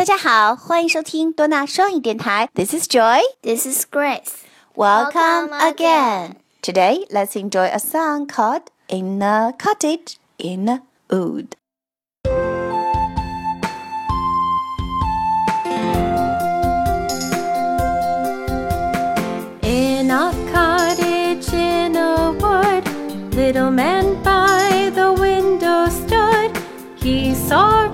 大家好，欢迎收听多纳双语电台。This is Joy. This is Grace. Welcome, Welcome again. again. Today, let's enjoy a song called "In a Cottage in a Wood." In a cottage in a wood, little man by the window stood. He saw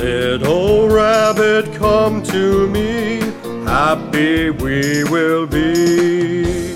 Little rabbit, come to me. Happy we will be.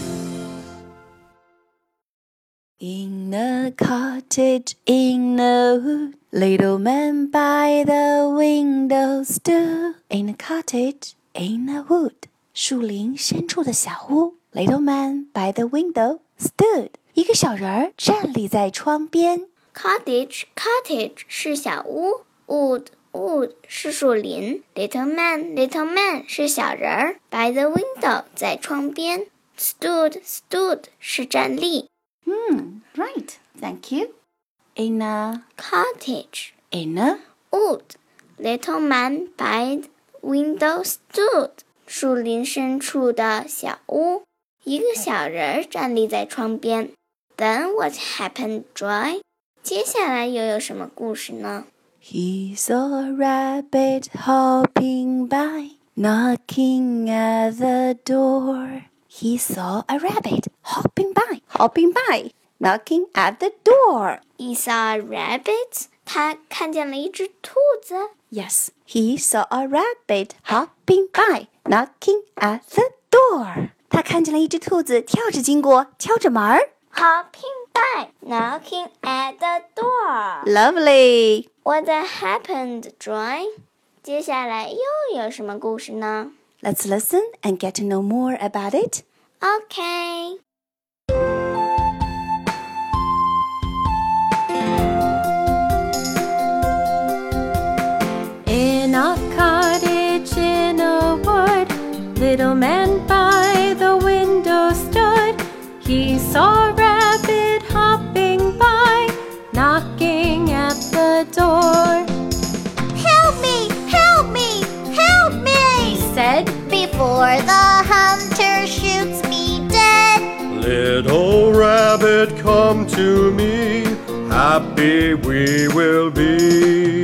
In a cottage in a wood, little man by the window stood. In a cottage in a wood，树林深处的小屋。Little man by the window stood，一个小人儿站立在窗边。 Cottage cottage 是小屋，wood wood 是树林，little man little man 是小人儿，by the window 在窗边，stood stood 是站立嗯，right, thank you. In a，cottage in a wood little man by the window stood 树林深处的小屋，一个小人儿站立在窗边。Then what happened, Joy？接下来又有什么故事呢？ He saw a rabbit hopping by, knocking at the door. He saw a rabbit hopping by, hopping by, knocking at the door. He saw a rabbit. 他看见了一只兔子。 Yes, he saw a rabbit hopping by, knocking at the door. 他看见了一只兔子跳着经过，敲着门儿。 Hopping by knocking at the door. Lovely. What happened, Joy? 接下来又有什么故事呢？Let's listen and get to know more about it. Okay. In a cottage in a wood, little man by the window stood. He saw knocking at the door. Help me! Help me! Help me! He said, Before the hunter shoots me dead. Little rabbit, come to me. Happy we will be.